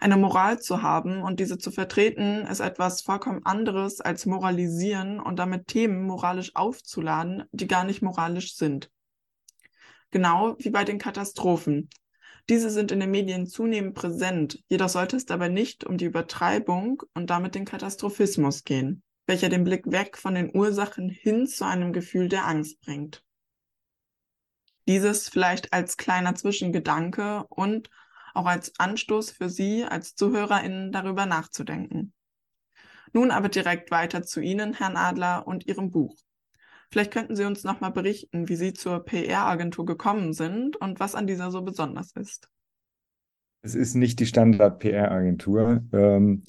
Eine Moral zu haben und diese zu vertreten, ist etwas vollkommen anderes als moralisieren und damit Themen moralisch aufzuladen, die gar nicht moralisch sind. Genau wie bei den Katastrophen, diese sind in den Medien zunehmend präsent, jedoch sollte es dabei nicht um die Übertreibung und damit den Katastrophismus gehen, welcher den Blick weg von den Ursachen hin zu einem Gefühl der Angst bringt. Dieses vielleicht als kleiner Zwischengedanke und auch als Anstoß für Sie als ZuhörerInnen darüber nachzudenken. Nun aber direkt weiter zu Ihnen, Herrn Adler, und Ihrem Buch. Vielleicht könnten Sie uns noch mal berichten, wie Sie zur PR-Agentur gekommen sind und was an dieser so besonders ist. Es ist nicht die Standard-PR-Agentur. Ähm,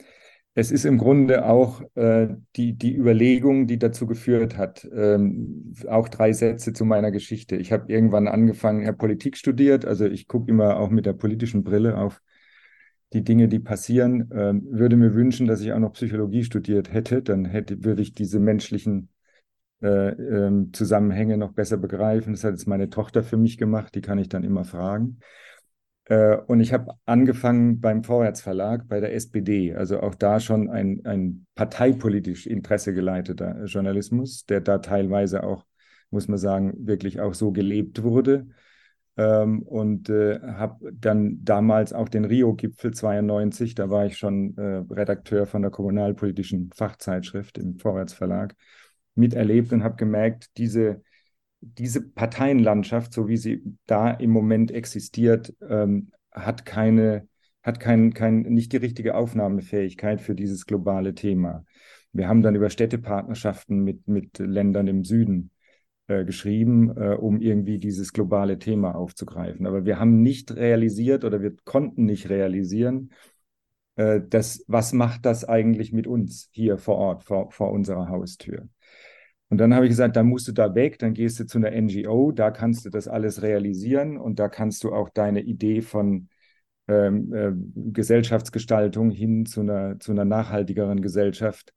es ist im Grunde auch äh, die, die Überlegung, die dazu geführt hat. Ähm, auch drei Sätze zu meiner Geschichte. Ich habe irgendwann angefangen, ich Politik studiert, also ich gucke immer auch mit der politischen Brille auf die Dinge, die passieren. Ähm, würde mir wünschen, dass ich auch noch Psychologie studiert hätte, dann hätte, würde ich diese menschlichen äh, ähm, Zusammenhänge noch besser begreifen. Das hat jetzt meine Tochter für mich gemacht, die kann ich dann immer fragen. Äh, und ich habe angefangen beim Vorwärtsverlag, bei der SPD, also auch da schon ein, ein parteipolitisch interessegeleiteter Journalismus, der da teilweise auch, muss man sagen, wirklich auch so gelebt wurde. Ähm, und äh, habe dann damals auch den Rio-Gipfel 92, da war ich schon äh, Redakteur von der kommunalpolitischen Fachzeitschrift im Vorwärtsverlag miterlebt und habe gemerkt, diese, diese Parteienlandschaft, so wie sie da im Moment existiert, ähm, hat keine, hat kein, kein, nicht die richtige Aufnahmefähigkeit für dieses globale Thema. Wir haben dann über Städtepartnerschaften mit, mit Ländern im Süden äh, geschrieben, äh, um irgendwie dieses globale Thema aufzugreifen. Aber wir haben nicht realisiert oder wir konnten nicht realisieren, äh, dass, was macht das eigentlich mit uns hier vor Ort, vor, vor unserer Haustür. Und dann habe ich gesagt, dann musst du da weg, dann gehst du zu einer NGO, da kannst du das alles realisieren und da kannst du auch deine Idee von ähm, äh, Gesellschaftsgestaltung hin zu einer, zu einer nachhaltigeren Gesellschaft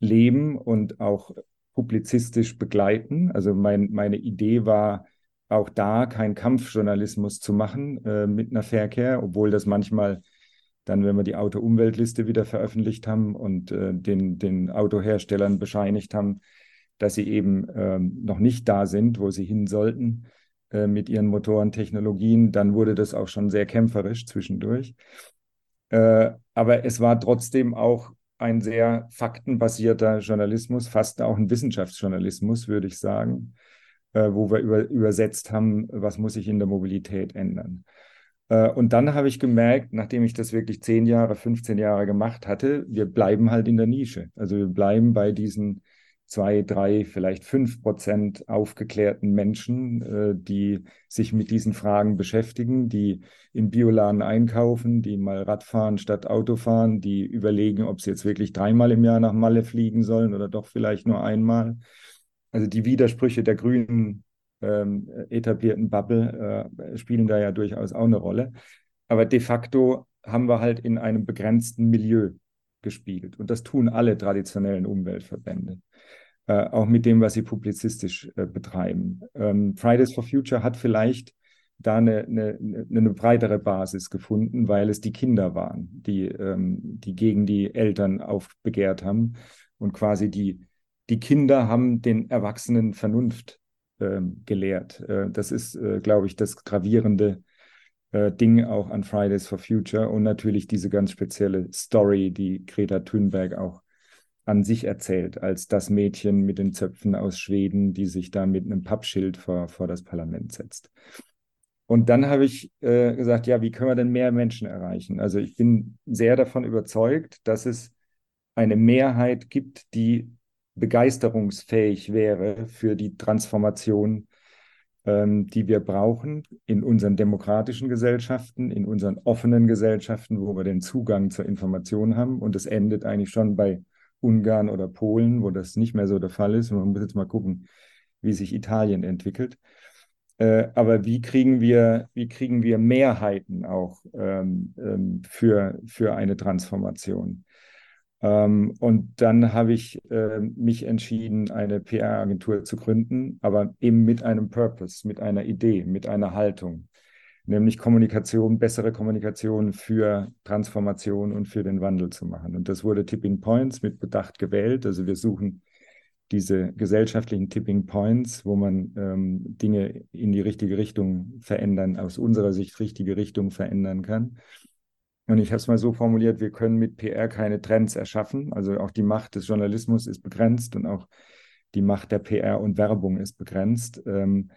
leben und auch publizistisch begleiten. Also mein, meine Idee war, auch da keinen Kampfjournalismus zu machen äh, mit einer Verkehr, obwohl das manchmal dann, wenn wir die Auto-Umweltliste wieder veröffentlicht haben und äh, den, den Autoherstellern bescheinigt haben, dass sie eben äh, noch nicht da sind, wo sie hin sollten äh, mit ihren Motorentechnologien, dann wurde das auch schon sehr kämpferisch zwischendurch. Äh, aber es war trotzdem auch ein sehr faktenbasierter Journalismus, fast auch ein Wissenschaftsjournalismus, würde ich sagen, äh, wo wir über, übersetzt haben, was muss sich in der Mobilität ändern. Äh, und dann habe ich gemerkt, nachdem ich das wirklich zehn Jahre, 15 Jahre gemacht hatte, wir bleiben halt in der Nische. Also wir bleiben bei diesen zwei, drei, vielleicht fünf Prozent aufgeklärten Menschen, äh, die sich mit diesen Fragen beschäftigen, die im Bioladen einkaufen, die mal Radfahren statt Auto fahren, die überlegen, ob sie jetzt wirklich dreimal im Jahr nach Malle fliegen sollen oder doch vielleicht nur einmal. Also die Widersprüche der grünen ähm, etablierten Bubble äh, spielen da ja durchaus auch eine Rolle. Aber de facto haben wir halt in einem begrenzten Milieu gespiegelt. Und das tun alle traditionellen Umweltverbände. Äh, auch mit dem, was sie publizistisch äh, betreiben. Ähm, Fridays for Future hat vielleicht da eine, eine, eine, breitere Basis gefunden, weil es die Kinder waren, die, ähm, die gegen die Eltern aufbegehrt haben. Und quasi die, die Kinder haben den Erwachsenen Vernunft ähm, gelehrt. Äh, das ist, äh, glaube ich, das gravierende äh, Ding auch an Fridays for Future und natürlich diese ganz spezielle Story, die Greta Thunberg auch an sich erzählt, als das Mädchen mit den Zöpfen aus Schweden, die sich da mit einem Pappschild vor, vor das Parlament setzt. Und dann habe ich äh, gesagt, ja, wie können wir denn mehr Menschen erreichen? Also ich bin sehr davon überzeugt, dass es eine Mehrheit gibt, die begeisterungsfähig wäre für die Transformation, ähm, die wir brauchen in unseren demokratischen Gesellschaften, in unseren offenen Gesellschaften, wo wir den Zugang zur Information haben. Und es endet eigentlich schon bei Ungarn oder Polen, wo das nicht mehr so der Fall ist. Und man muss jetzt mal gucken, wie sich Italien entwickelt. Äh, aber wie kriegen wir, wie kriegen wir Mehrheiten auch ähm, ähm, für, für eine Transformation? Ähm, und dann habe ich äh, mich entschieden, eine PR-Agentur zu gründen, aber eben mit einem Purpose, mit einer Idee, mit einer Haltung nämlich Kommunikation, bessere Kommunikation für Transformation und für den Wandel zu machen. Und das wurde Tipping Points mit Bedacht gewählt. Also wir suchen diese gesellschaftlichen Tipping Points, wo man ähm, Dinge in die richtige Richtung verändern, aus unserer Sicht richtige Richtung verändern kann. Und ich habe es mal so formuliert, wir können mit PR keine Trends erschaffen. Also auch die Macht des Journalismus ist begrenzt und auch die Macht der PR und Werbung ist begrenzt. Ähm,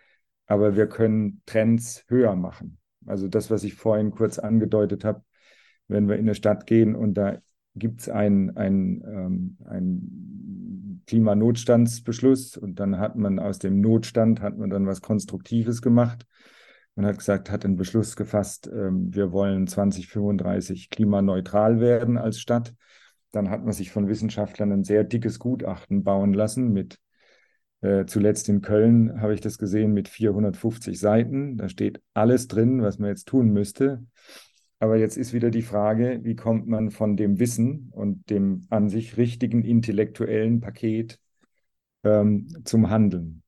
aber wir können Trends höher machen. Also das, was ich vorhin kurz angedeutet habe, wenn wir in eine Stadt gehen und da gibt es einen ein, ähm, Klimanotstandsbeschluss und dann hat man aus dem Notstand, hat man dann was Konstruktives gemacht und hat gesagt, hat einen Beschluss gefasst, ähm, wir wollen 2035 klimaneutral werden als Stadt. Dann hat man sich von Wissenschaftlern ein sehr dickes Gutachten bauen lassen mit äh, zuletzt in Köln habe ich das gesehen mit 450 Seiten. Da steht alles drin, was man jetzt tun müsste. Aber jetzt ist wieder die Frage, wie kommt man von dem Wissen und dem an sich richtigen intellektuellen Paket ähm, zum Handeln?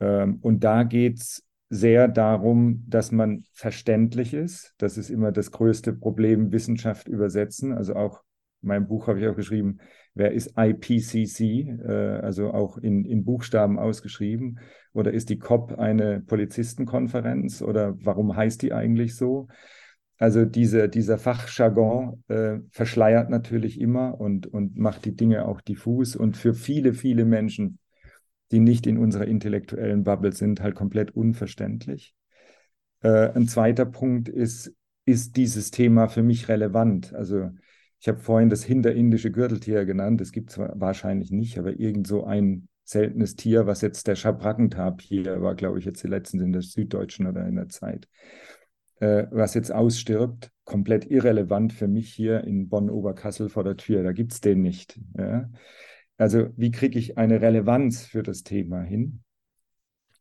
Ähm, und da geht es sehr darum, dass man verständlich ist. Das ist immer das größte Problem, Wissenschaft übersetzen. Also auch mein Buch habe ich auch geschrieben, wer ist IPCC, äh, also auch in, in Buchstaben ausgeschrieben, oder ist die COP eine Polizistenkonferenz oder warum heißt die eigentlich so? Also diese, dieser Fachjargon äh, verschleiert natürlich immer und, und macht die Dinge auch diffus und für viele, viele Menschen, die nicht in unserer intellektuellen Bubble sind, halt komplett unverständlich. Äh, ein zweiter Punkt ist, ist dieses Thema für mich relevant? Also ich habe vorhin das hinterindische Gürteltier genannt. Das gibt es wahrscheinlich nicht, aber irgend so ein seltenes Tier, was jetzt der Schabrackentapir war, glaube ich, jetzt die letzten in der Süddeutschen oder in der Zeit, äh, was jetzt ausstirbt, komplett irrelevant für mich hier in Bonn-Oberkassel vor der Tür. Da gibt es den nicht. Ja? Also wie kriege ich eine Relevanz für das Thema hin?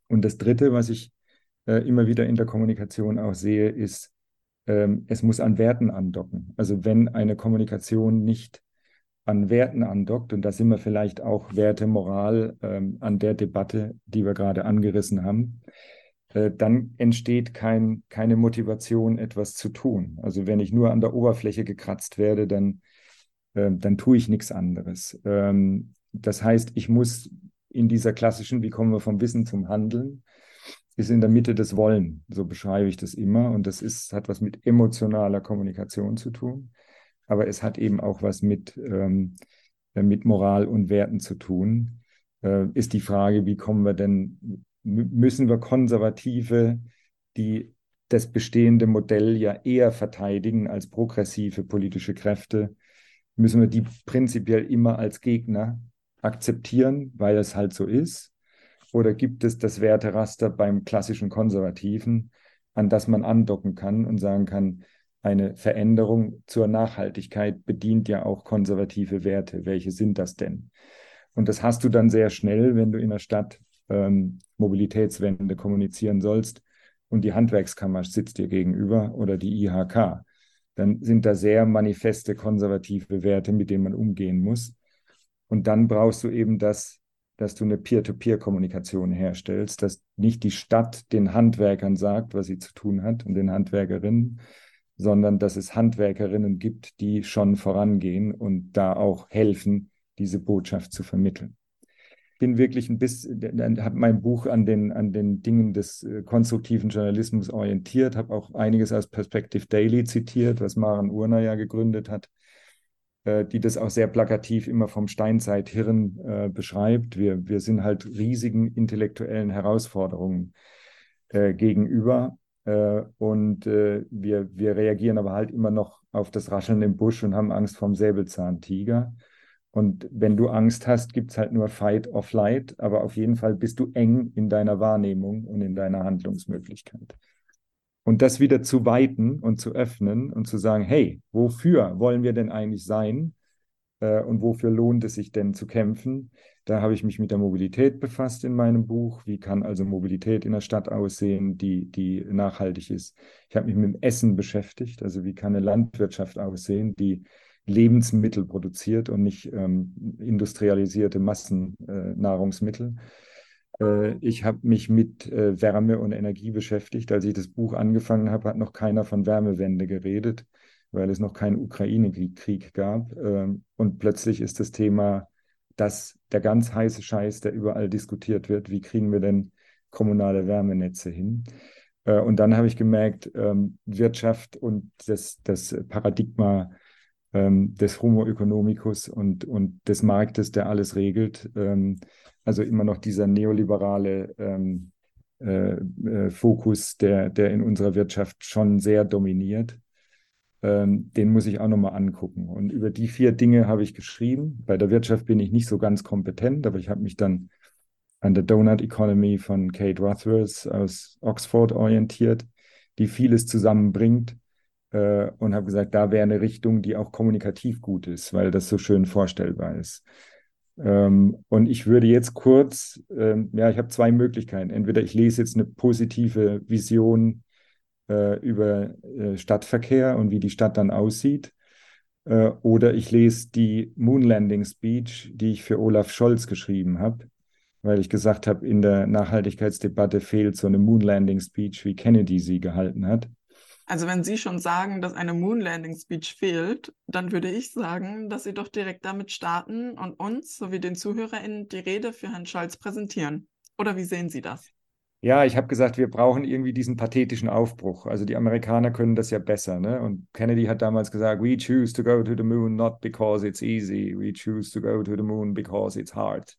Und das Dritte, was ich äh, immer wieder in der Kommunikation auch sehe, ist, es muss an Werten andocken. Also wenn eine Kommunikation nicht an Werten andockt, und da sind wir vielleicht auch Werte, Moral ähm, an der Debatte, die wir gerade angerissen haben, äh, dann entsteht kein, keine Motivation, etwas zu tun. Also wenn ich nur an der Oberfläche gekratzt werde, dann, äh, dann tue ich nichts anderes. Ähm, das heißt, ich muss in dieser klassischen, wie kommen wir vom Wissen zum Handeln, ist in der Mitte des Wollen. So beschreibe ich das immer. Und das ist, hat was mit emotionaler Kommunikation zu tun. Aber es hat eben auch was mit, ähm, äh, mit Moral und Werten zu tun. Äh, ist die Frage, wie kommen wir denn, müssen wir Konservative, die das bestehende Modell ja eher verteidigen als progressive politische Kräfte, müssen wir die prinzipiell immer als Gegner akzeptieren, weil es halt so ist? Oder gibt es das Werteraster beim klassischen Konservativen, an das man andocken kann und sagen kann, eine Veränderung zur Nachhaltigkeit bedient ja auch konservative Werte. Welche sind das denn? Und das hast du dann sehr schnell, wenn du in der Stadt ähm, Mobilitätswende kommunizieren sollst und die Handwerkskammer sitzt dir gegenüber oder die IHK. Dann sind da sehr manifeste konservative Werte, mit denen man umgehen muss. Und dann brauchst du eben das, dass du eine Peer-to-Peer-Kommunikation herstellst, dass nicht die Stadt den Handwerkern sagt, was sie zu tun hat und den Handwerkerinnen, sondern dass es Handwerkerinnen gibt, die schon vorangehen und da auch helfen, diese Botschaft zu vermitteln. Ich bin wirklich ein bisschen, habe mein Buch an den, an den Dingen des äh, konstruktiven Journalismus orientiert, habe auch einiges aus Perspective Daily zitiert, was Maren Urner ja gegründet hat, die das auch sehr plakativ immer vom Steinzeithirn äh, beschreibt. Wir, wir sind halt riesigen intellektuellen Herausforderungen äh, gegenüber äh, und äh, wir, wir reagieren aber halt immer noch auf das Rascheln im Busch und haben Angst vom Säbelzahntiger. Und wenn du Angst hast, gibt es halt nur Fight or Flight, aber auf jeden Fall bist du eng in deiner Wahrnehmung und in deiner Handlungsmöglichkeit. Und das wieder zu weiten und zu öffnen und zu sagen, hey, wofür wollen wir denn eigentlich sein? Äh, und wofür lohnt es sich denn zu kämpfen? Da habe ich mich mit der Mobilität befasst in meinem Buch. Wie kann also Mobilität in der Stadt aussehen, die, die nachhaltig ist? Ich habe mich mit dem Essen beschäftigt. Also wie kann eine Landwirtschaft aussehen, die Lebensmittel produziert und nicht ähm, industrialisierte Massennahrungsmittel? Äh, ich habe mich mit äh, Wärme und Energie beschäftigt. Als ich das Buch angefangen habe, hat noch keiner von Wärmewende geredet, weil es noch keinen Ukraine-Krieg gab. Ähm, und plötzlich ist das Thema das der ganz heiße Scheiß, der überall diskutiert wird. Wie kriegen wir denn kommunale Wärmenetze hin? Äh, und dann habe ich gemerkt, ähm, Wirtschaft und das, das Paradigma ähm, des Homo economicus und, und des Marktes, der alles regelt, ähm, also immer noch dieser neoliberale äh, äh, Fokus, der, der in unserer Wirtschaft schon sehr dominiert ähm, den muss ich auch nochmal angucken. Und über die vier Dinge habe ich geschrieben. Bei der Wirtschaft bin ich nicht so ganz kompetent, aber ich habe mich dann an der Donut Economy von Kate Rothworth aus Oxford orientiert, die vieles zusammenbringt äh, und habe gesagt, da wäre eine Richtung, die auch kommunikativ gut ist, weil das so schön vorstellbar ist. Ähm, und ich würde jetzt kurz, ähm, ja, ich habe zwei Möglichkeiten. Entweder ich lese jetzt eine positive Vision äh, über äh, Stadtverkehr und wie die Stadt dann aussieht. Äh, oder ich lese die Moon Landing Speech, die ich für Olaf Scholz geschrieben habe, weil ich gesagt habe, in der Nachhaltigkeitsdebatte fehlt so eine Moon Landing Speech, wie Kennedy sie gehalten hat. Also wenn Sie schon sagen, dass eine Moon Landing Speech fehlt, dann würde ich sagen, dass Sie doch direkt damit starten und uns sowie den ZuhörerInnen die Rede für Herrn Scholz präsentieren. Oder wie sehen Sie das? Ja, ich habe gesagt, wir brauchen irgendwie diesen pathetischen Aufbruch. Also die Amerikaner können das ja besser. Ne? Und Kennedy hat damals gesagt, we choose to go to the moon not because it's easy, we choose to go to the moon because it's hard.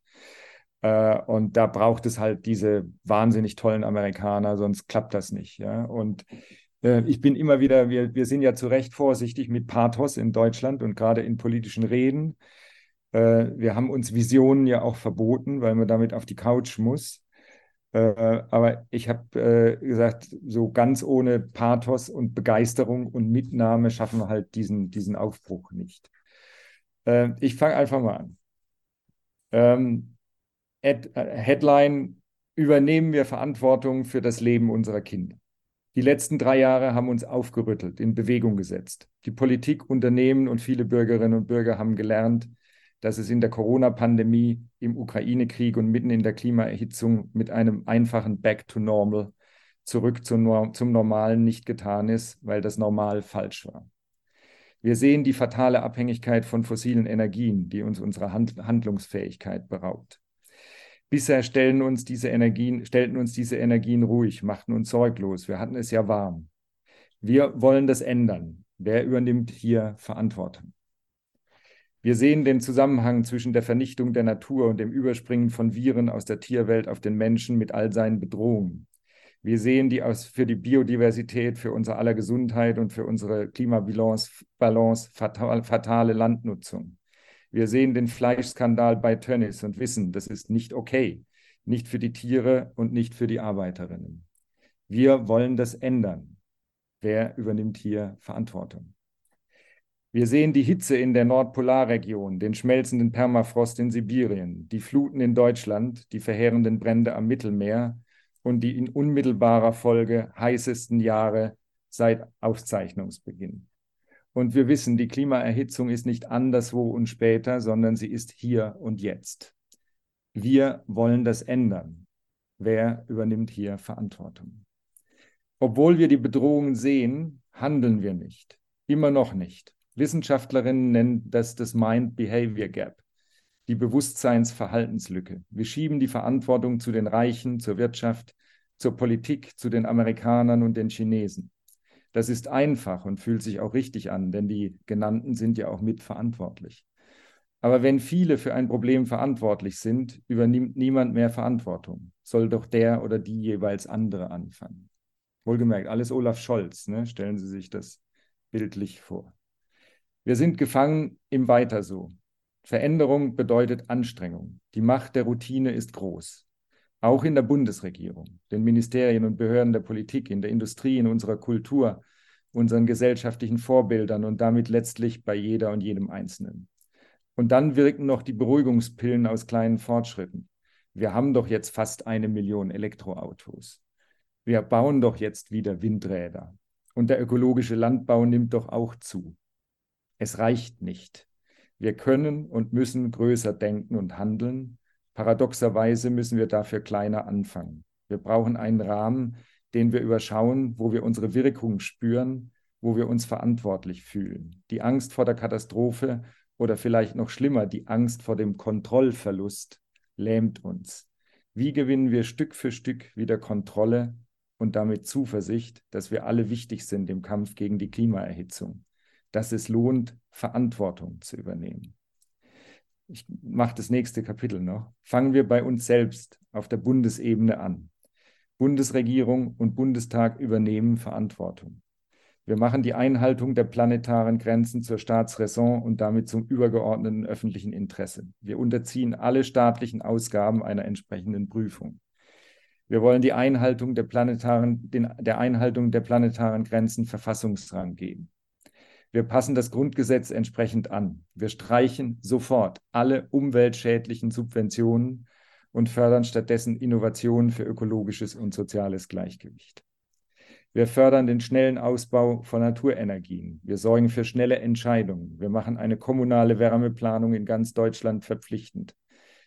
Äh, und da braucht es halt diese wahnsinnig tollen Amerikaner, sonst klappt das nicht. Ja? Und ich bin immer wieder, wir, wir sind ja zu Recht vorsichtig mit Pathos in Deutschland und gerade in politischen Reden. Äh, wir haben uns Visionen ja auch verboten, weil man damit auf die Couch muss. Äh, aber ich habe äh, gesagt, so ganz ohne Pathos und Begeisterung und Mitnahme schaffen wir halt diesen, diesen Aufbruch nicht. Äh, ich fange einfach mal an. Ähm, Ad, äh, Headline, übernehmen wir Verantwortung für das Leben unserer Kinder. Die letzten drei Jahre haben uns aufgerüttelt, in Bewegung gesetzt. Die Politik, Unternehmen und viele Bürgerinnen und Bürger haben gelernt, dass es in der Corona-Pandemie, im Ukraine-Krieg und mitten in der Klimaerhitzung mit einem einfachen Back to Normal zurück zum, zum Normalen nicht getan ist, weil das Normal falsch war. Wir sehen die fatale Abhängigkeit von fossilen Energien, die uns unserer Hand Handlungsfähigkeit beraubt. Bisher stellen uns diese Energien, stellten uns diese Energien ruhig, machten uns sorglos. Wir hatten es ja warm. Wir wollen das ändern. Wer übernimmt hier Verantwortung? Wir sehen den Zusammenhang zwischen der Vernichtung der Natur und dem Überspringen von Viren aus der Tierwelt auf den Menschen mit all seinen Bedrohungen. Wir sehen die aus, für die Biodiversität, für unser aller Gesundheit und für unsere Klimabalance Balance, fatal, fatale Landnutzung. Wir sehen den Fleischskandal bei Tönnies und wissen, das ist nicht okay. Nicht für die Tiere und nicht für die Arbeiterinnen. Wir wollen das ändern. Wer übernimmt hier Verantwortung? Wir sehen die Hitze in der Nordpolarregion, den schmelzenden Permafrost in Sibirien, die Fluten in Deutschland, die verheerenden Brände am Mittelmeer und die in unmittelbarer Folge heißesten Jahre seit Aufzeichnungsbeginn. Und wir wissen, die Klimaerhitzung ist nicht anderswo und später, sondern sie ist hier und jetzt. Wir wollen das ändern. Wer übernimmt hier Verantwortung? Obwohl wir die Bedrohungen sehen, handeln wir nicht. Immer noch nicht. Wissenschaftlerinnen nennen das das Mind-Behavior Gap, die Bewusstseinsverhaltenslücke. Wir schieben die Verantwortung zu den Reichen, zur Wirtschaft, zur Politik, zu den Amerikanern und den Chinesen. Das ist einfach und fühlt sich auch richtig an, denn die genannten sind ja auch mitverantwortlich. Aber wenn viele für ein Problem verantwortlich sind, übernimmt niemand mehr Verantwortung. Soll doch der oder die jeweils andere anfangen. Wohlgemerkt, alles Olaf Scholz, ne? stellen Sie sich das bildlich vor. Wir sind gefangen im Weiter so. Veränderung bedeutet Anstrengung. Die Macht der Routine ist groß. Auch in der Bundesregierung, den Ministerien und Behörden der Politik, in der Industrie, in unserer Kultur, unseren gesellschaftlichen Vorbildern und damit letztlich bei jeder und jedem Einzelnen. Und dann wirken noch die Beruhigungspillen aus kleinen Fortschritten. Wir haben doch jetzt fast eine Million Elektroautos. Wir bauen doch jetzt wieder Windräder. Und der ökologische Landbau nimmt doch auch zu. Es reicht nicht. Wir können und müssen größer denken und handeln. Paradoxerweise müssen wir dafür kleiner anfangen. Wir brauchen einen Rahmen, den wir überschauen, wo wir unsere Wirkung spüren, wo wir uns verantwortlich fühlen. Die Angst vor der Katastrophe oder vielleicht noch schlimmer, die Angst vor dem Kontrollverlust lähmt uns. Wie gewinnen wir Stück für Stück wieder Kontrolle und damit Zuversicht, dass wir alle wichtig sind im Kampf gegen die Klimaerhitzung? dass es lohnt, Verantwortung zu übernehmen. Ich mache das nächste Kapitel noch. Fangen wir bei uns selbst auf der Bundesebene an. Bundesregierung und Bundestag übernehmen Verantwortung. Wir machen die Einhaltung der planetaren Grenzen zur Staatsräson und damit zum übergeordneten öffentlichen Interesse. Wir unterziehen alle staatlichen Ausgaben einer entsprechenden Prüfung. Wir wollen die Einhaltung der planetaren, den, der Einhaltung der planetaren Grenzen Verfassungsrang geben. Wir passen das Grundgesetz entsprechend an. Wir streichen sofort alle umweltschädlichen Subventionen und fördern stattdessen Innovationen für ökologisches und soziales Gleichgewicht. Wir fördern den schnellen Ausbau von Naturenergien. Wir sorgen für schnelle Entscheidungen. Wir machen eine kommunale Wärmeplanung in ganz Deutschland verpflichtend.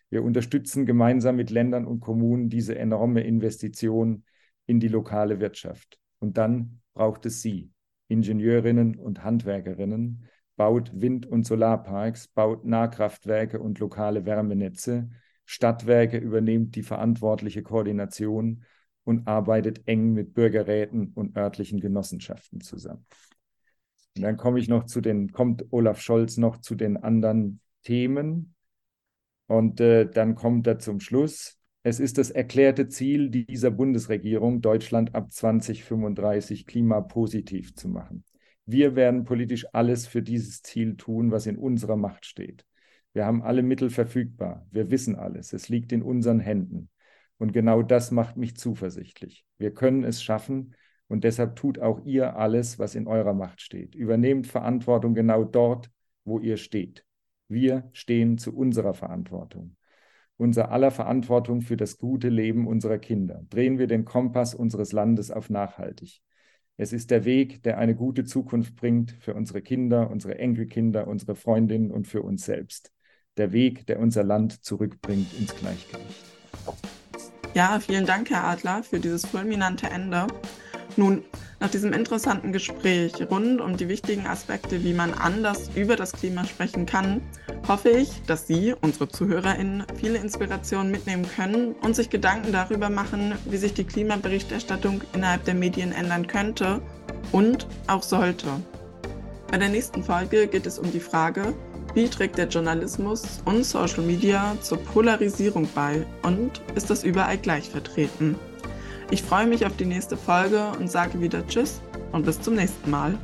Wir unterstützen gemeinsam mit Ländern und Kommunen diese enorme Investition in die lokale Wirtschaft. Und dann braucht es Sie, Ingenieurinnen und Handwerkerinnen, baut Wind- und Solarparks, baut Nahkraftwerke und lokale Wärmenetze, Stadtwerke übernimmt die verantwortliche Koordination und arbeitet eng mit Bürgerräten und örtlichen Genossenschaften zusammen. Und dann komme ich noch zu den, kommt Olaf Scholz noch zu den anderen Themen. Und äh, dann kommt er zum Schluss. Es ist das erklärte Ziel dieser Bundesregierung, Deutschland ab 2035 klimapositiv zu machen. Wir werden politisch alles für dieses Ziel tun, was in unserer Macht steht. Wir haben alle Mittel verfügbar. Wir wissen alles. Es liegt in unseren Händen. Und genau das macht mich zuversichtlich. Wir können es schaffen und deshalb tut auch ihr alles, was in eurer Macht steht. Übernehmt Verantwortung genau dort, wo ihr steht. Wir stehen zu unserer Verantwortung. Unser aller Verantwortung für das gute Leben unserer Kinder. Drehen wir den Kompass unseres Landes auf nachhaltig. Es ist der Weg, der eine gute Zukunft bringt für unsere Kinder, unsere Enkelkinder, unsere Freundinnen und für uns selbst der Weg, der unser Land zurückbringt ins Gleichgewicht. Ja, vielen Dank, Herr Adler, für dieses fulminante Ende. Nun, nach diesem interessanten Gespräch rund um die wichtigen Aspekte, wie man anders über das Klima sprechen kann, hoffe ich, dass Sie, unsere ZuhörerInnen, viele Inspirationen mitnehmen können und sich Gedanken darüber machen, wie sich die Klimaberichterstattung innerhalb der Medien ändern könnte und auch sollte. Bei der nächsten Folge geht es um die Frage, wie trägt der Journalismus und Social Media zur Polarisierung bei und ist das überall gleich vertreten? Ich freue mich auf die nächste Folge und sage wieder Tschüss und bis zum nächsten Mal.